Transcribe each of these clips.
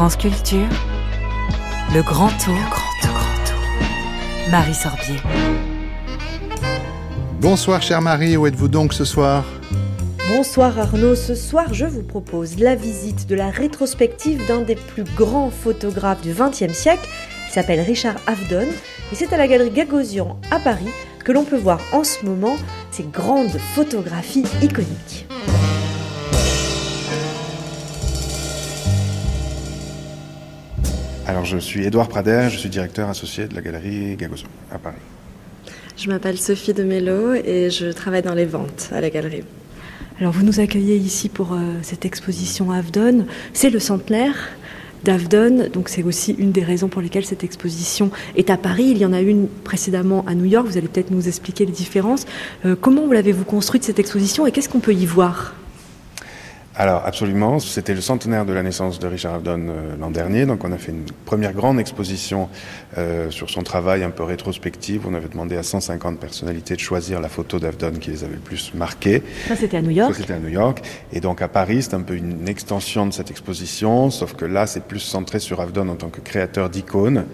France Culture, le grand tour. Le grand tour. Grand tour. Marie Sorbier. Bonsoir chère Marie, où êtes-vous donc ce soir? Bonsoir Arnaud, ce soir je vous propose la visite de la rétrospective d'un des plus grands photographes du XXe siècle, qui s'appelle Richard Avedon, et c'est à la galerie Gagosian à Paris que l'on peut voir en ce moment ces grandes photographies iconiques. Alors je suis Édouard Prader, je suis directeur associé de la galerie Gagosian à Paris. Je m'appelle Sophie de Mello et je travaille dans les ventes à la galerie. Alors vous nous accueillez ici pour euh, cette exposition Avdon. C'est le centenaire d'Avdon, donc c'est aussi une des raisons pour lesquelles cette exposition est à Paris. Il y en a une précédemment à New York. Vous allez peut-être nous expliquer les différences. Euh, comment l'avez-vous construite cette exposition et qu'est-ce qu'on peut y voir? Alors absolument, c'était le centenaire de la naissance de Richard Avedon euh, l'an dernier, donc on a fait une première grande exposition euh, sur son travail un peu rétrospective. On avait demandé à 150 personnalités de choisir la photo d'Avedon qui les avait le plus marquées. Ça c'était à New York. Ça c'était à New York, et donc à Paris c'est un peu une extension de cette exposition, sauf que là c'est plus centré sur Avedon en tant que créateur d'icônes.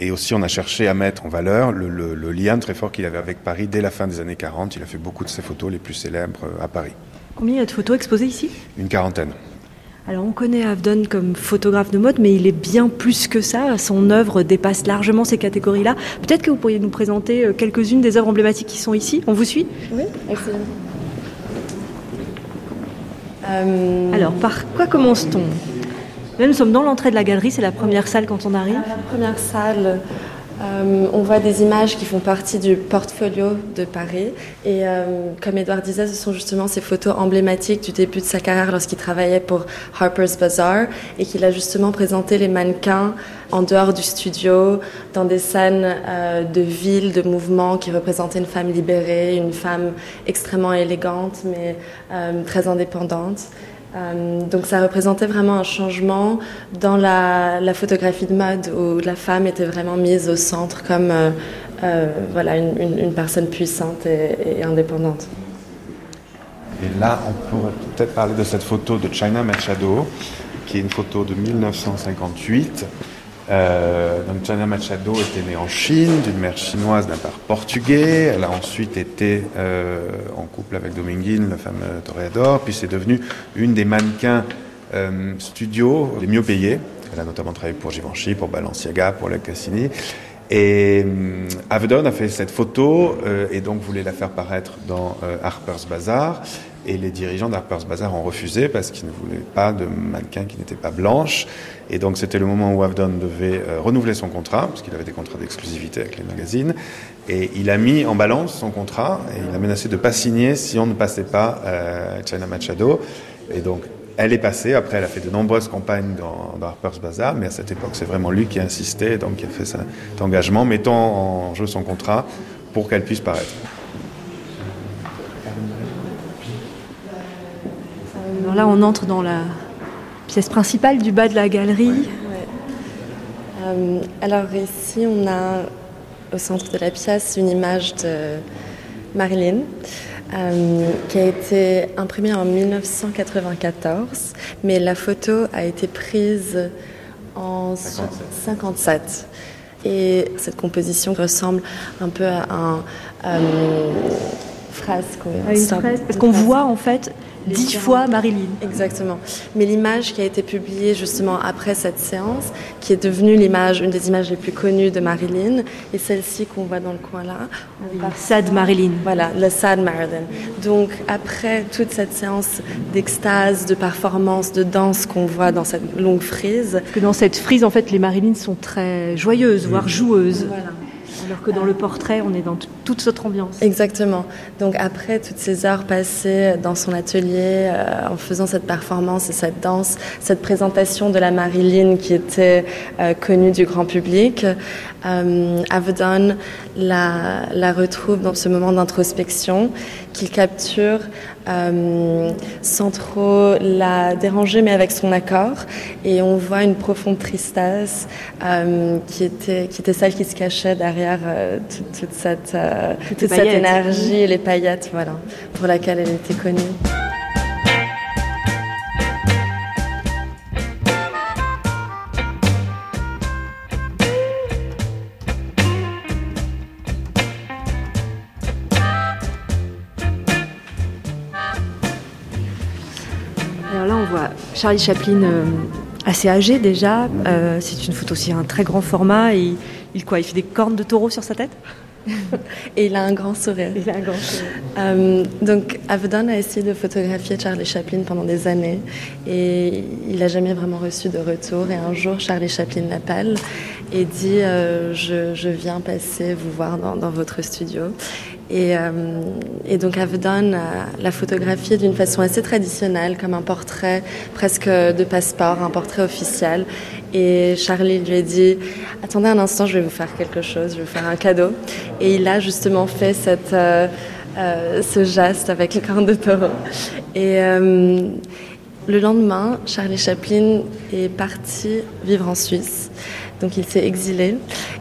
Et aussi, on a cherché à mettre en valeur le, le, le lien très fort qu'il avait avec Paris dès la fin des années 40. Il a fait beaucoup de ses photos les plus célèbres euh, à Paris. Combien il y a de photos exposées ici? Une quarantaine. Alors on connaît Avdon comme photographe de mode, mais il est bien plus que ça. Son œuvre dépasse largement ces catégories-là. Peut-être que vous pourriez nous présenter euh, quelques-unes des œuvres emblématiques qui sont ici. On vous suit? Oui, excellent. Euh... Alors par quoi commence-t-on? Là, nous sommes dans l'entrée de la galerie, c'est la première salle quand on arrive. La première salle, euh, on voit des images qui font partie du portfolio de Paris. Et euh, comme Edouard disait, ce sont justement ces photos emblématiques du début de sa carrière lorsqu'il travaillait pour Harper's Bazaar et qu'il a justement présenté les mannequins en dehors du studio, dans des scènes euh, de ville, de mouvement qui représentaient une femme libérée, une femme extrêmement élégante mais très indépendante. Euh, donc ça représentait vraiment un changement dans la, photographie de mode où la femme était vraiment mise au centre comme euh, euh, voilà, une, personne puissante et, et, indépendante. Et là, on pourrait peut-être parler de cette photo de China Machado, qui est une photo de 1958. Euh, donc Machado était née en Chine, d'une mère chinoise d'un père portugais. Elle a ensuite été euh, en couple avec Dominguine, le fameux toréador. Puis c'est devenu une des mannequins euh, studio les mieux payés. Elle a notamment travaillé pour Givenchy, pour Balenciaga, pour Le Cassini. Et euh, Avedon a fait cette photo euh, et donc voulait la faire paraître dans euh, Harper's Bazaar. Et les dirigeants d'Harper's Bazaar ont refusé parce qu'ils ne voulaient pas de mannequin qui n'était pas blanche. Et donc c'était le moment où Avedon devait euh, renouveler son contrat, parce qu'il avait des contrats d'exclusivité avec les magazines. Et il a mis en balance son contrat et il a menacé de ne pas signer si on ne passait pas euh, China Machado. Et donc elle est passée. Après, elle a fait de nombreuses campagnes dans, dans Harper's Bazaar, mais à cette époque, c'est vraiment lui qui a insisté, donc qui a fait cet engagement, mettant en jeu son contrat pour qu'elle puisse paraître. Alors là, on entre dans la pièce principale du bas de la galerie. Ouais, ouais. Euh, alors ici, on a au centre de la pièce une image de Marilyn. Euh, qui a été imprimée en 1994, mais la photo a été prise en 57. Et cette composition ressemble un peu à un euh, une fresque, parce qu'on voit en fait dix fois Marilyn. Exactement. Mais l'image qui a été publiée justement après cette séance, qui est devenue l'image, une des images les plus connues de Marilyn, et celle-ci qu'on voit dans le coin là. Oui, Sad Marilyn. Voilà, le Sad Marilyn. Donc après toute cette séance d'extase, de performance, de danse qu'on voit dans cette longue frise. Que dans cette frise, en fait, les Marilyn sont très joyeuses, voire joueuses. Voilà. Alors que dans le portrait, on est dans toute cette ambiance. Exactement. Donc après toutes ces heures passées dans son atelier, euh, en faisant cette performance et cette danse, cette présentation de la Marilyn qui était euh, connue du grand public, euh, Avedon la, la retrouve dans ce moment d'introspection qu'il capture euh, sans trop la déranger, mais avec son accord. Et on voit une profonde tristesse euh, qui, était, qui était celle qui se cachait derrière euh, toute, toute, cette, toute cette énergie et les paillettes voilà, pour laquelle elle était connue. Charlie Chaplin euh, assez âgé déjà. Euh, c'est une photo aussi un très grand format. Et il quoi Il fait des cornes de taureau sur sa tête et il a un grand sourire. Il a un grand sourire. Euh, donc, Avedon a essayé de photographier Charlie Chaplin pendant des années et il n'a jamais vraiment reçu de retour. Et un jour, Charlie Chaplin l'appelle et dit euh, je, viens passer vous voir dans, votre studio. Et, euh, et, donc Avedon l'a photographié d'une façon assez traditionnelle, comme un portrait presque de passeport, un portrait officiel. Et Charlie lui a dit Attendez un instant, je vais vous faire quelque chose, je vais vous faire un cadeau. Et il a justement fait cette, euh, euh, ce geste avec le cornes de taureau. Et euh, le lendemain, Charlie Chaplin est parti vivre en Suisse. Donc il s'est exilé.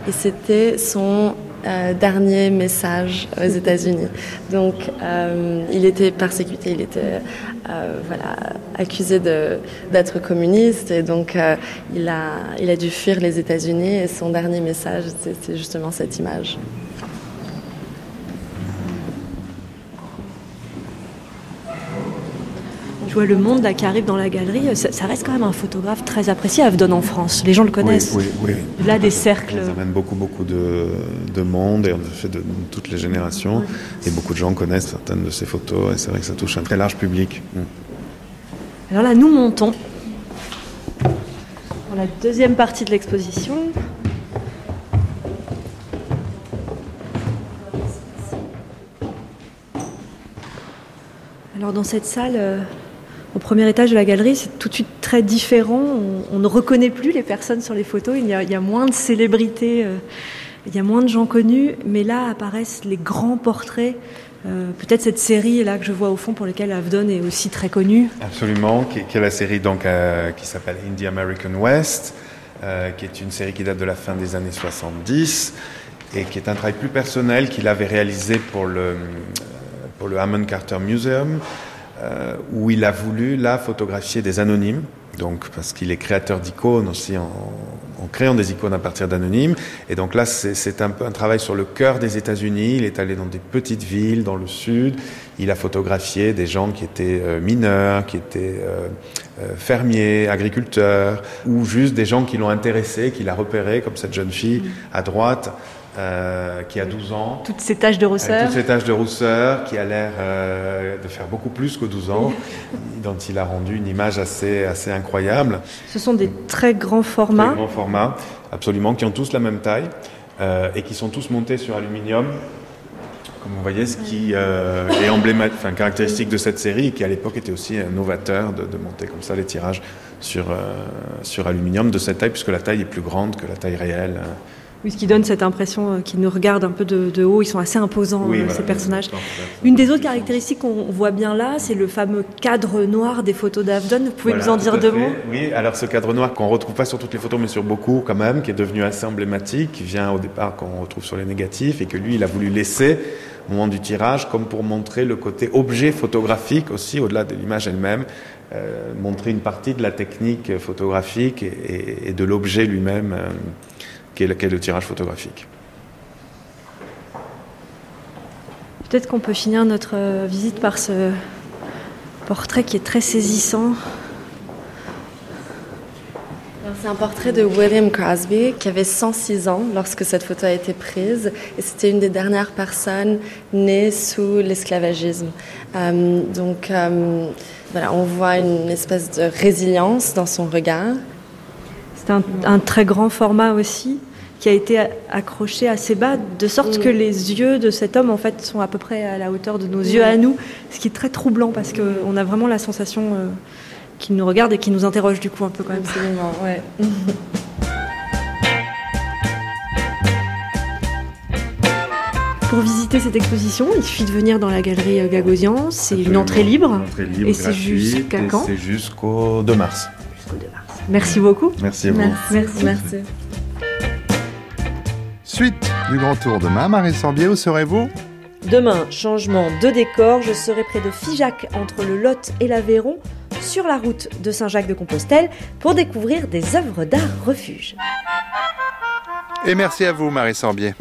Et c'était son euh, dernier message aux États-Unis. Donc, euh, il était persécuté, il était euh, voilà, accusé d'être communiste et donc il, a, il a dû fuir les États-Unis et son dernier message, c'est justement cette image. Le monde là, qui arrive dans la galerie, ça, reste quand même un photographe très apprécié à Avdon en France. Les gens le connaissent. Oui, oui, Là, des cercles. Ça amène beaucoup, beaucoup de, de, monde et en fait de toutes les générations. Et beaucoup de gens connaissent certaines de ces photos et c'est vrai que ça touche un très large public. Mm. Alors là, nous montons dans la deuxième partie de l'exposition. Alors dans cette salle, euh, au premier étage de la galerie, c'est tout de suite très différent. On, ne reconnaît plus les personnes sur les photos. Il y a, moins de célébrités, euh, il y a moins de gens connus. Mais là apparaissent les grands portraits. Euh, peut-être cette série là que je vois au fond pour laquelle Avdon est aussi très connu. Absolument, qui, est la série donc euh, qui s'appelle Indie American West, qui est une série qui date de la fin des années 70 et qui est un travail plus personnel qu'il avait réalisé pour le pour le Hammond Carter Museum euh, où il a voulu là photographier des anonymes, donc parce qu'il est créateur d'icônes aussi en, créant des icônes à partir d'anonymes. Et donc là, c'est un peu un travail sur le cœur des États-Unis. Il est allé dans des petites villes dans le sud. Il a photographié des gens qui étaient euh, mineurs, qui étaient euh, fermiers, agriculteurs, ou juste des gens qui l'ont intéressé, qu'il a repéré, comme cette jeune fille à droite, euh, qui a 12 ans. Toutes ces taches de rousseur. toutes ces taches de rousseur, qui a l'air euh, de faire beaucoup plus que 12 ans, dont il a rendu une image assez, assez incroyable. Ce sont des très grands formats. Très grands formats, absolument, qui ont tous la même taille euh, et qui sont tous montés sur aluminium. Comme vous voyez, ce qui est emblématique, enfin, caractéristique de cette série, qui à l'époque était aussi novateur de, de, monter comme ça les tirages sur, sur aluminium de cette taille, puisque la taille est plus grande que la taille réelle. Oui, ce qui donne cette impression euh, qu'ils nous regardent un peu de, haut. Ils sont assez imposants, euh, ces personnages. Une des autres caractéristiques qu'on voit bien là, c'est le fameux cadre noir des photos d'Avdon. Vous pouvez nous en dire deux mots Oui, alors ce cadre noir qu'on retrouve pas sur toutes les photos, mais sur beaucoup quand même, qui est devenu assez emblématique, qui vient au départ qu'on retrouve sur les négatifs, et que lui, il a voulu laisser au moment du tirage, comme pour montrer le côté objet photographique aussi, au-delà de l'image elle-même, euh, montrer une partie de la technique photographique et, de l'objet lui-même qui est le tirage photographique. Peut-être qu'on peut finir notre euh, visite par ce portrait qui est très saisissant. C'est un portrait de William Crosby qui avait 106 ans lorsque cette photo a été prise et c'était une des dernières personnes nées sous l'esclavagisme. Euh, donc euh, voilà, on voit une espèce de résilience dans son regard. C'est un, très grand format aussi qui a été accroché assez bas, de sorte que les yeux de cet homme en fait sont à peu près à la hauteur de nos yeux à nous, ce qui est très troublant parce qu'on a vraiment la sensation euh, qu'il nous regarde et qu'il nous interroge du coup un peu quand même. Absolument, ouais. Pour visiter cette exposition, il suffit de venir dans la galerie euh, Gagosian. C'est une entrée libre. et c'est jusqu'à quand? C'est jusqu'au 2 mars. Jusqu'au 2 mars. Merci beaucoup. Merci à vous. Merci. Merci. Suite du grand tour demain, Marie Sorbier, où serez-vous? Demain, changement de décor, je serai près de Figeac entre le Lot et l'Aveyron sur la route de Saint-Jacques-de-Compostelle pour découvrir des œuvres d'art refuge. Et merci à vous, Marie Sorbier.